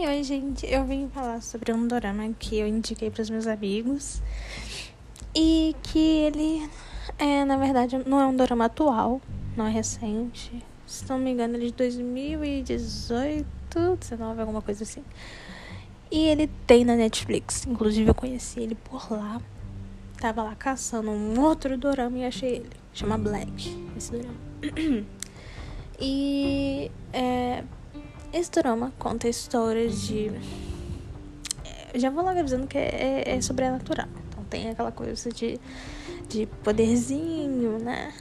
Oi, gente. Eu vim falar sobre um dorama que eu indiquei para os meus amigos. E que ele, é, na verdade, não é um dorama atual, não é recente. Se não me engano, ele é de 2018, 19, alguma coisa assim. E ele tem na Netflix. Inclusive, eu conheci ele por lá. Tava lá caçando um outro dorama e achei ele. Chama Black, esse dorama. e é, esse drama conta histórias de. É, já vou logo avisando que é, é, é sobrenatural. Então tem aquela coisa de, de poderzinho, né?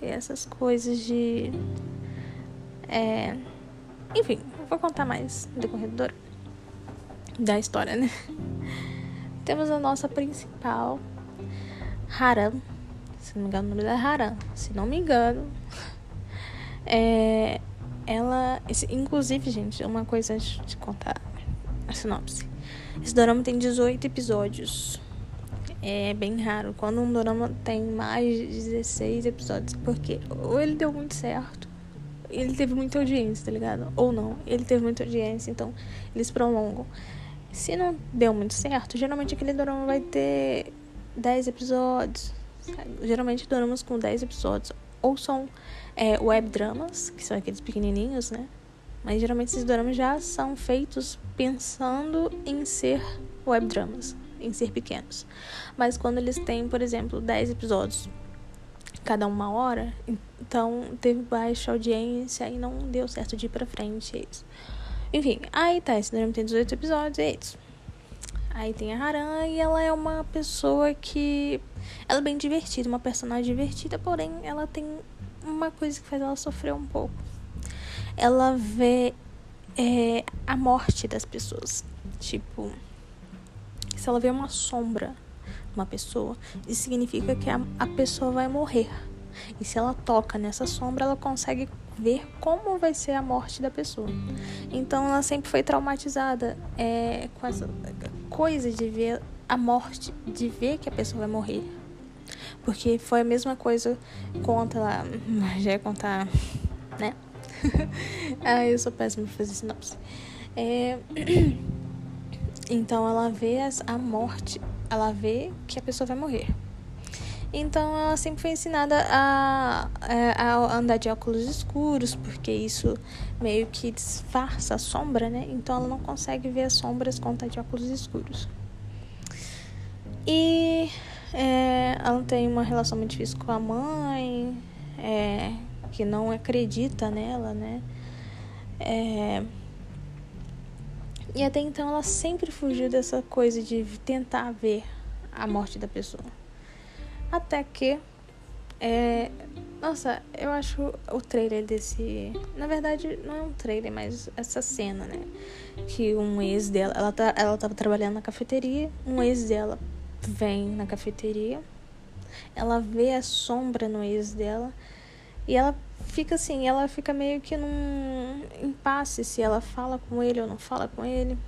E essas coisas de. É, enfim, vou contar mais do corredor da história, né? Temos a nossa principal, Haram. Se não me engano, o nome dela é Haram. Se não me engano. É, ela. Esse, inclusive, gente, uma coisa antes de contar a sinopse. Esse dorama tem 18 episódios. É bem raro quando um dorama tem mais de 16 episódios. Porque ou ele deu muito certo, ele teve muita audiência, tá ligado? Ou não, ele teve muita audiência, então eles prolongam. Se não deu muito certo, geralmente aquele dorama vai ter 10 episódios. Sabe? Geralmente doramas com 10 episódios ou são é, web dramas, que são aqueles pequenininhos, né? Mas geralmente esses dramas já são feitos pensando em ser web dramas, em ser pequenos. Mas quando eles têm, por exemplo, 10 episódios, cada uma hora, então teve baixa audiência e não deu certo de ir pra frente, é isso. Enfim, aí tá, esse drama tem 18 episódios, é isso. Aí tem a Haran e ela é uma pessoa que. Ela é bem divertida, uma personagem divertida, porém ela tem uma coisa que faz ela sofrer um pouco. Ela vê é, a morte das pessoas. Tipo, se ela vê uma sombra uma pessoa, isso significa que a, a pessoa vai morrer. E se ela toca nessa sombra, ela consegue ver como vai ser a morte da pessoa. Então ela sempre foi traumatizada é, com essa coisa de ver a morte, de ver que a pessoa vai morrer. Porque foi a mesma coisa, conta lá, já ia contar, né? ah, eu sou péssima pra fazer sinopse. É... Então ela vê a morte, ela vê que a pessoa vai morrer. Então ela sempre foi ensinada a, a, andar de óculos escuros, porque isso meio que disfarça a sombra, né? Então ela não consegue ver as sombras quando tá de óculos escuros. E é, ela tem uma relação muito difícil com a mãe, é, que não acredita nela, né? É, e até então ela sempre fugiu dessa coisa de tentar ver a morte da pessoa. Até que. É, nossa, eu acho o trailer desse. Na verdade, não é um trailer, mas essa cena, né? Que um ex dela. Ela, tá, ela tava trabalhando na cafeteria. Um ex dela vem na cafeteria, ela vê a sombra no ex dela e ela fica assim, ela fica meio que num impasse se ela fala com ele ou não fala com ele.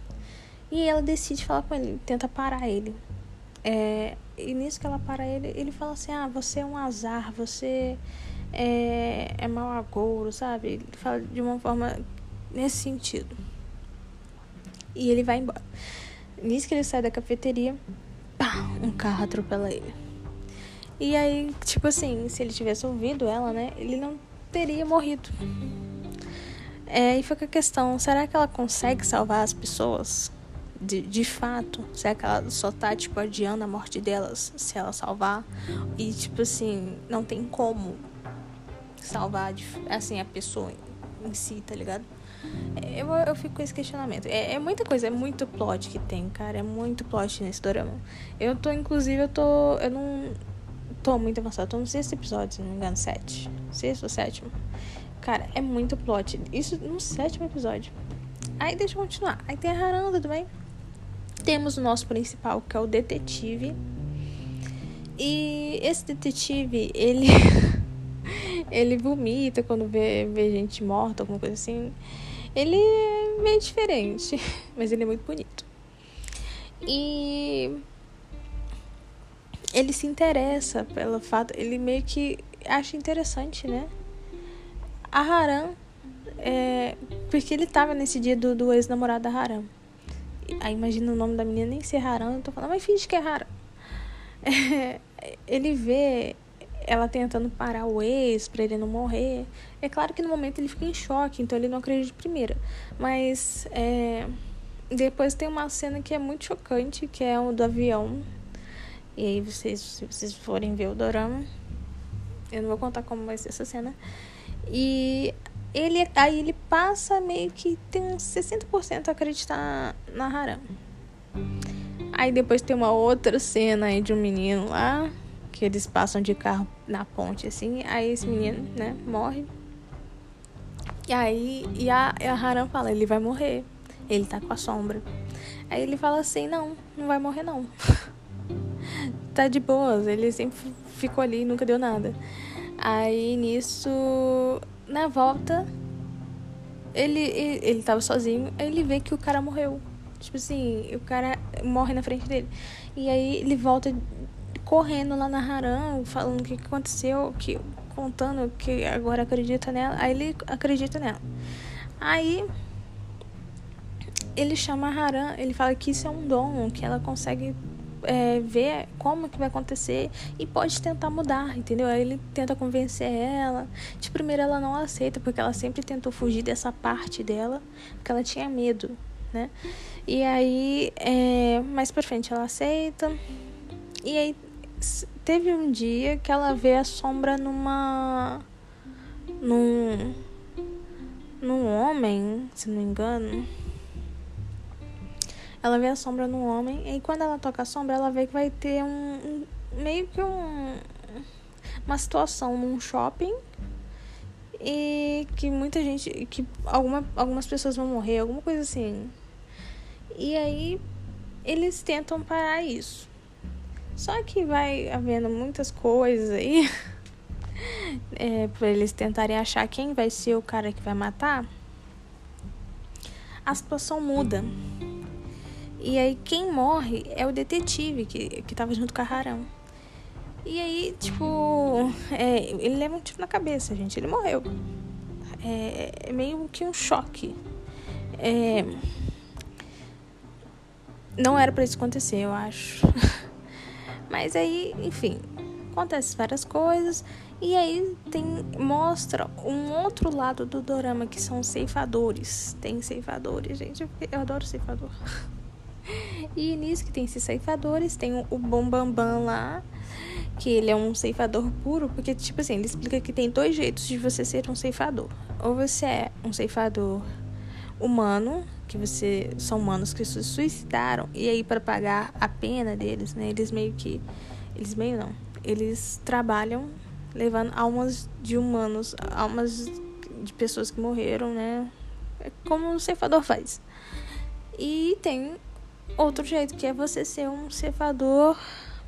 E ela decide falar com ele, tenta parar ele. É, e nisso que ela para ele, ele fala assim: Ah, você é um azar, você é, é mau agouro, sabe? Ele fala de uma forma nesse sentido. E ele vai embora. Nisso que ele sai da cafeteria, pá, um carro atropela ele. E aí, tipo assim, se ele tivesse ouvido ela, né, ele não teria morrido. É, e fica a questão, será que ela consegue salvar as pessoas? De, de fato, será que ela só tá, tipo, adiando a morte delas se ela salvar? E, tipo assim, não tem como salvar, assim, a pessoa em si, tá ligado? Eu, eu fico com esse questionamento. É, é, muita coisa, é muito plot que tem, cara. É muito plot nesse drama. Eu tô, inclusive, eu tô. Eu não tô muito avançada. Eu tô no sexto episódio, se não me engano, sete. Sexto ou sétimo. Cara, é muito plot. Isso no sétimo episódio. Aí deixa eu continuar. Aí tem a Haranda também. Temos o nosso principal, que é o detetive. E esse detetive, ele. ele vomita quando vê, vê gente morta, alguma coisa assim. Ele é meio diferente, mas ele é muito bonito. E ele se interessa pelo fato, ele meio que acha interessante, né? A Haram, é, porque ele tava nesse dia do, do ex-namorado da Haram. Aí imagina o nome da menina nem ser Haran. Eu tô falando, mas finge que é Haran. É, ele vê ela tentando parar o ex pra ele não morrer. É claro que no momento ele fica em choque, então ele não acredita de primeira. Mas é, depois tem uma cena que é muito chocante, que é o do avião. E aí vocês, se vocês forem ver o dorama, eu não vou contar como vai ser essa cena. E ele aí ele passa meio que tem uns 60% a acreditar na Haram. Aí depois tem uma outra cena aí de um menino lá que eles passam de carro na ponte, assim. Aí esse menino, né, morre. E aí, e a, a Haram fala, ele vai morrer. Ele tá com a sombra. Aí ele fala assim, não, não vai morrer não. tá de boas, ele sempre ficou ali, nunca deu nada. Aí nisso, na volta, ele, ele, ele tava sozinho, aí ele vê que o cara morreu. Tipo assim, o cara morre na frente dele. E aí ele volta correndo lá na Haram, falando o que aconteceu, que, contando que agora acredita nela. Aí ele acredita nela. Aí ele chama a Haran, ele fala que isso é um dom, que ela consegue é, ver como que vai acontecer e pode tentar mudar, entendeu? Aí ele tenta convencer ela. De primeira ela não aceita, porque ela sempre tentou fugir dessa parte dela, porque ela tinha medo, né? E aí, é, mais pra frente ela aceita. E aí teve um dia que ela vê a sombra numa num num homem, se não me engano. Ela vê a sombra num homem e quando ela toca a sombra, ela vê que vai ter um, um meio que um uma situação num shopping e que muita gente que alguma, algumas pessoas vão morrer, alguma coisa assim. E aí eles tentam parar isso. Só que vai havendo muitas coisas aí é, para eles tentarem achar quem vai ser o cara que vai matar. A situação muda. E aí quem morre é o detetive que, que tava junto com a Harão. E aí, tipo, é, ele leva um tiro na cabeça, gente. Ele morreu. É, é meio que um choque. É, não era para isso acontecer, eu acho. Mas aí, enfim, acontece várias coisas e aí tem mostra um outro lado do dorama que são ceifadores. Tem ceifadores, gente, eu adoro ceifador. E nisso que tem esses ceifadores, tem o Bambambam Bam Bam lá, que ele é um ceifador puro, porque tipo assim, ele explica que tem dois jeitos de você ser um ceifador. Ou você é um ceifador humano, que você são humanos que se suicidaram e aí para pagar a pena deles, né? Eles meio que eles meio não, eles trabalham levando almas de humanos, almas de pessoas que morreram, né? É como o ceifador faz. E tem outro jeito que é você ser um ceifador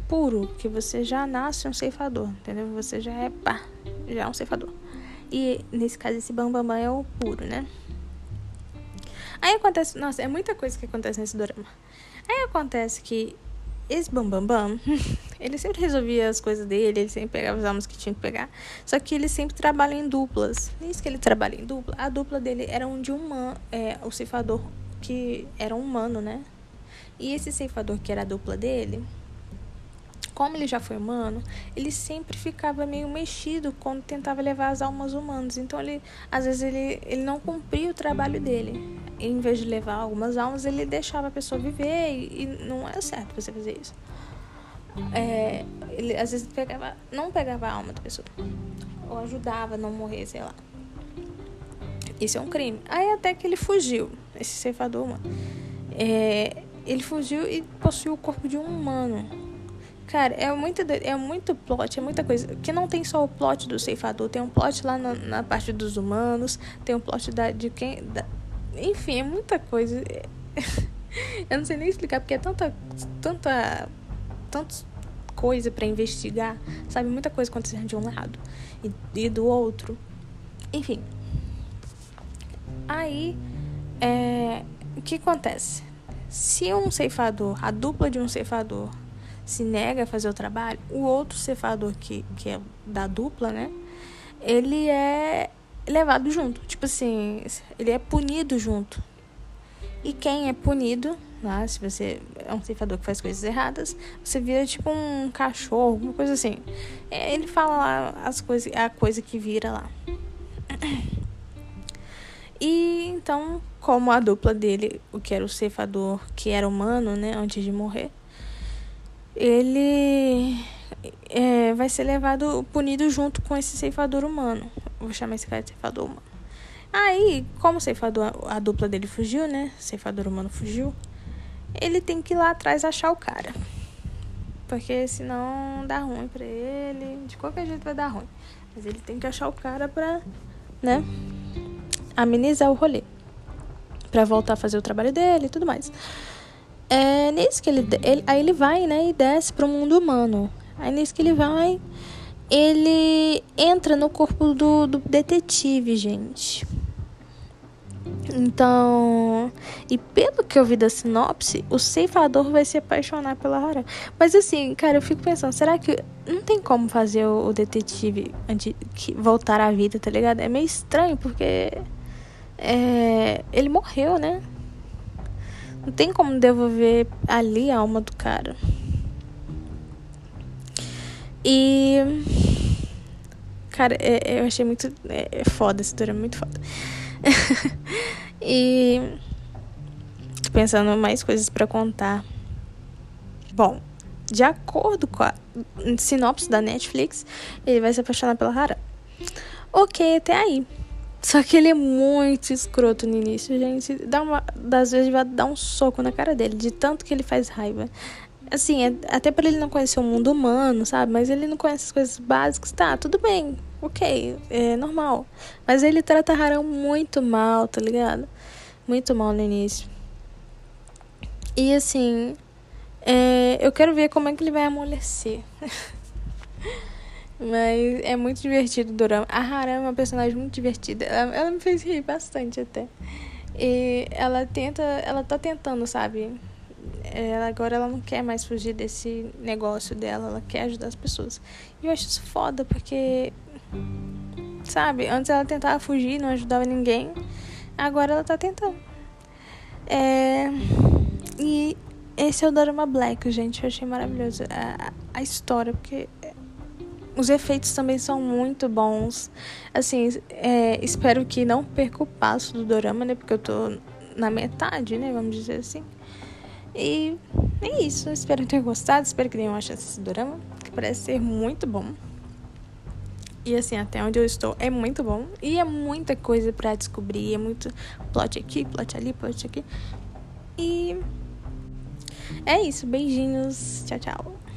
puro, que você já nasce um ceifador, entendeu? Você já é pá, já é um ceifador. E nesse caso esse bambambam bam, bam é o puro, né? Aí acontece, nossa, é muita coisa que acontece nesse drama. Aí acontece que esse Bambambam, Bam, Bam, ele sempre resolvia as coisas dele, ele sempre pegava os almas que tinha que pegar. Só que ele sempre trabalha em duplas. Nisso que ele trabalha em dupla, a dupla dele era um de humano, é, o ceifador que era um humano, né? E esse ceifador que era a dupla dele, como ele já foi humano, ele sempre ficava meio mexido quando tentava levar as almas humanas. Então ele, às vezes ele, ele não cumpria o trabalho dele. Em vez de levar algumas almas, ele deixava a pessoa viver e, e não é certo você fazer isso. É, ele às vezes pegava, não pegava a alma da pessoa ou ajudava a não morrer, sei lá. Isso é um crime. Aí até que ele fugiu, esse ceifador, mano. É, ele fugiu e possuiu o corpo de um humano. Cara, é muito, é muito plot, é muita coisa. Que não tem só o plot do ceifador, tem um plot lá na, na parte dos humanos, tem um plot da, de quem. Da, enfim, é muita coisa. Eu não sei nem explicar, porque é tanta. tanta. tanta coisa para investigar, sabe? Muita coisa acontecendo de um lado e, e do outro. Enfim. Aí, é, o que acontece? Se um ceifador, a dupla de um ceifador, se nega a fazer o trabalho, o outro cefador que, que é da dupla, né? Ele é levado junto. Tipo assim, ele é punido junto. E quem é punido lá, se você é um ceifador que faz coisas erradas, você vira tipo um cachorro, alguma coisa assim. É, ele fala lá as coisas, a coisa que vira lá. E então, como a dupla dele, o que era o ceifador, que era humano, né, antes de morrer, ele é, vai ser levado, punido junto com esse ceifador humano. Vou chamar esse cara de ceifador humano. Aí, como o ceifador, a dupla dele fugiu, né? O ceifador humano fugiu. Ele tem que ir lá atrás achar o cara. Porque senão dá ruim pra ele. De qualquer jeito vai dar ruim. Mas ele tem que achar o cara pra, né? Amenizar o rolê. Pra voltar a fazer o trabalho dele e tudo mais. É nisso que ele, ele. Aí ele vai, né? E desce pro mundo humano. Aí nisso que ele vai. Ele entra no corpo do, do detetive, gente. Então, e pelo que eu vi da sinopse, o ceifador vai se apaixonar pela Haram. Mas assim, cara, eu fico pensando, será que não tem como fazer o, o detetive voltar à vida, tá ligado? É meio estranho, porque é, ele morreu, né? Não tem como devolver ali a alma do cara. E. Cara, é, eu achei muito. É, é foda, essa história é muito foda. e tô pensando mais coisas para contar. Bom, de acordo com a sinopse da Netflix, ele vai se apaixonar pela Hara. Ok, até aí. Só que ele é muito escroto no início, gente. Dá uma, das vezes vai dar um soco na cara dele, de tanto que ele faz raiva. Assim, é, até para ele não conhecer o mundo humano, sabe? Mas ele não conhece as coisas básicas. Tá, tudo bem ok, é normal. Mas ele trata Harão muito mal, tá ligado? Muito mal no início. E assim, é, eu quero ver como é que ele vai amolecer. Mas é muito divertido o Dorama. A Haram é uma personagem muito divertida. Ela, ela me fez rir bastante até. E ela tenta, ela tá tentando, sabe? Ela, agora ela não quer mais fugir desse negócio dela, ela quer ajudar as pessoas. E eu acho isso foda, porque Sabe? Antes ela tentava fugir, não ajudava ninguém. Agora ela tá tentando. É... E esse é o Dorama Black, gente. Eu achei maravilhoso a, a história, porque os efeitos também são muito bons. Assim, é, espero que não perca o passo do Dorama, né? Porque eu tô na metade, né? Vamos dizer assim. E é isso. Espero ter gostado. Espero que tenham achado esse Dorama, que parece ser muito bom. E assim, até onde eu estou é muito bom. E é muita coisa para descobrir. É muito plot aqui, plot ali, plot aqui. E é isso. Beijinhos. Tchau, tchau.